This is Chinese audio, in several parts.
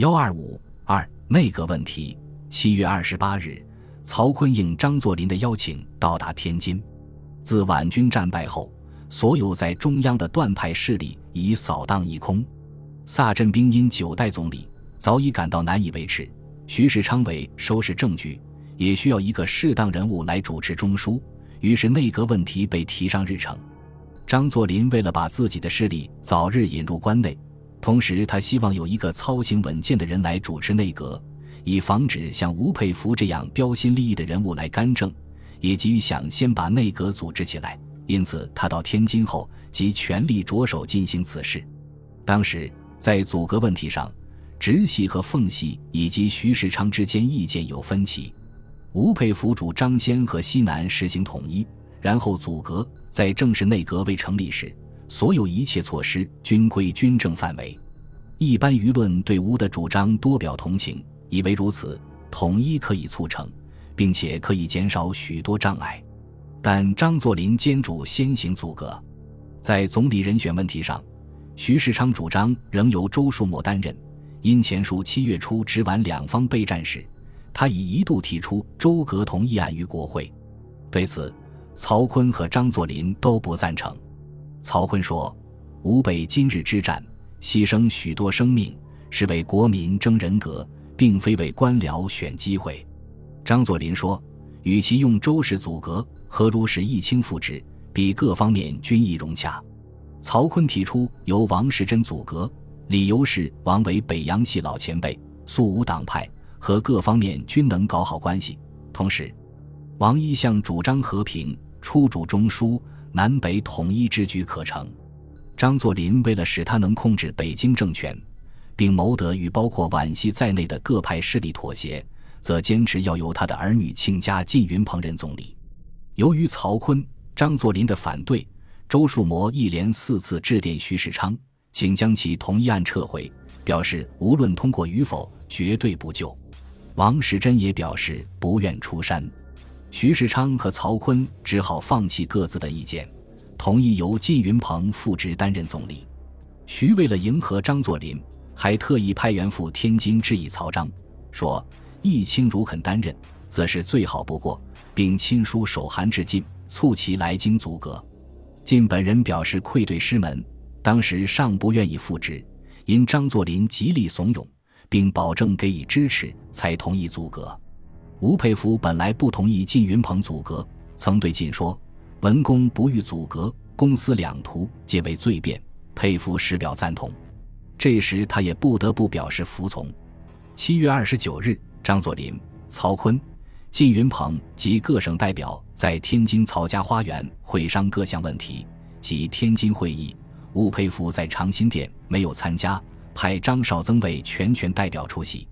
幺二五二内阁问题。七月二十八日，曹锟应张作霖的邀请到达天津。自皖军战败后，所有在中央的断派势力已扫荡一空。萨镇兵因九代总理早已感到难以维持，徐世昌为收拾政局，也需要一个适当人物来主持中枢，于是内阁问题被提上日程。张作霖为了把自己的势力早日引入关内，同时他希望有一个操行稳健的人来主持内阁，以防止像吴佩孚这样标新立异的人物来干政，也急于想先把内阁组织起来。因此，他到天津后即全力着手进行此事。当时在组阁问题上，直系和奉系以及徐世昌之间意见有分歧。吴佩孚主张先和西南实行统一，然后组阁。在正式内阁未成立时，所有一切措施均归军政范围。一般舆论对吴的主张多表同情，以为如此统一可以促成，并且可以减少许多障碍。但张作霖坚主先行阻隔。在总理人选问题上，徐世昌主张仍由周树模担任。因前述七月初直皖两方备战时，他已一度提出周阁同意案于国会。对此，曹锟和张作霖都不赞成。曹锟说：“吾北今日之战，牺牲许多生命，是为国民争人格，并非为官僚选机会。”张作霖说：“与其用周氏阻隔，何如使一清复职，比各方面均易融洽。”曹锟提出由王士祯阻隔，理由是王为北洋系老前辈，素无党派，和各方面均能搞好关系。同时，王一向主张和平。出主中枢，南北统一之局可成。张作霖为了使他能控制北京政权，并谋得与包括皖系在内的各派势力妥协，则坚持要由他的儿女亲家靳云鹏任总理。由于曹锟、张作霖的反对，周树模一连四次致电徐世昌，请将其同意案撤回，表示无论通过与否，绝对不救。王士祯也表示不愿出山。徐世昌和曹锟只好放弃各自的意见，同意由靳云鹏复职担任总理。徐为了迎合张作霖，还特意派员赴天津致意曹彰，说：“易清如肯担任，则是最好不过，并亲书手函致靳，促其来京阻阁。”靳本人表示愧对师门，当时尚不愿意复职，因张作霖极力怂恿，并保证给予支持，才同意阻阁。吴佩孚本来不同意靳云鹏阻隔，曾对靳说：“文公不欲阻隔，公私两途皆为罪变。”佩孚实表赞同。这时他也不得不表示服从。七月二十九日，张作霖、曹锟、靳云鹏及各省代表在天津曹家花园会商各项问题。及天津会议，吴佩孚在长辛店没有参加，派张绍曾为全权代表出席。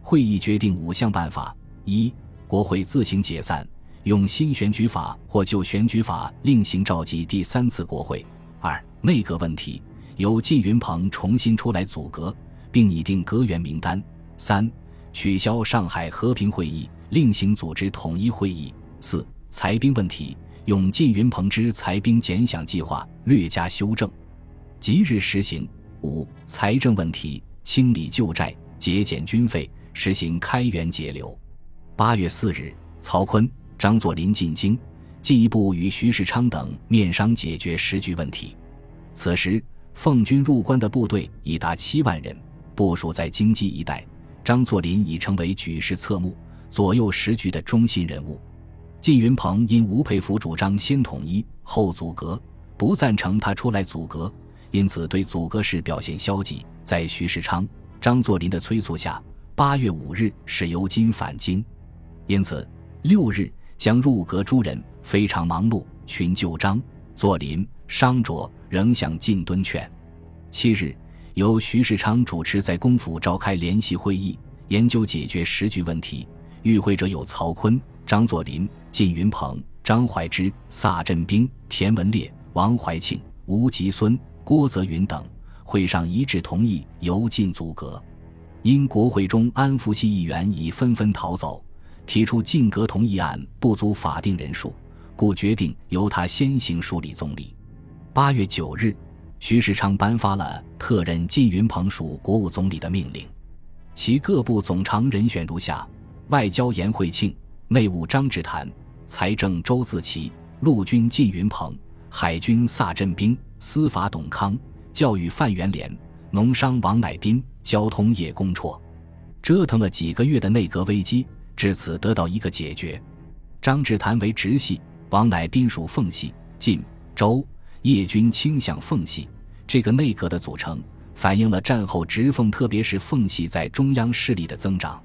会议决定五项办法。一、国会自行解散，用新选举法或旧选举法另行召集第三次国会。二、内阁问题由靳云鹏重新出来组阁，并拟定阁员名单。三、取消上海和平会议，另行组织统一会议。四、裁兵问题用靳云鹏之裁兵减饷计划略加修正，即日实行。五、财政问题清理旧债，节俭军费，实行开源节流。八月四日，曹锟、张作霖进京，进一步与徐世昌等面商解决时局问题。此时，奉军入关的部队已达七万人，部署在京畿一带。张作霖已成为举世侧目、左右时局的中心人物。靳云鹏因吴佩孚主张先统一后阻隔，不赞成他出来阻隔，因此对阻隔事表现消极。在徐世昌、张作霖的催促下，八月五日使由金返京。因此，六日将入阁诸人非常忙碌，寻旧章作林、商卓仍想进敦劝。七日，由徐世昌主持在公府召开联席会议，研究解决时局问题。与会者有曹锟、张作霖、靳云鹏、张怀之、萨镇兵、田文烈、王怀庆、吴吉孙、郭泽云等。会上一致同意由进阻阁，因国会中安福系议员已纷纷逃走。提出进阁同意案不足法定人数，故决定由他先行梳理总理。八月九日，徐世昌颁发了特任靳云鹏署国务总理的命令。其各部总长人选如下：外交颜惠庆，内务张志谈，财政周自齐，陆军靳云鹏，海军萨振兵，司法董康，教育范元濂，农商王乃斌，交通叶公绰。折腾了几个月的内阁危机，至此得到一个解决。张志谈为直系，王乃宾属奉系，晋、周、叶军倾向奉系。这个内阁的组成。反映了战后直奉，特别是奉系在中央势力的增长。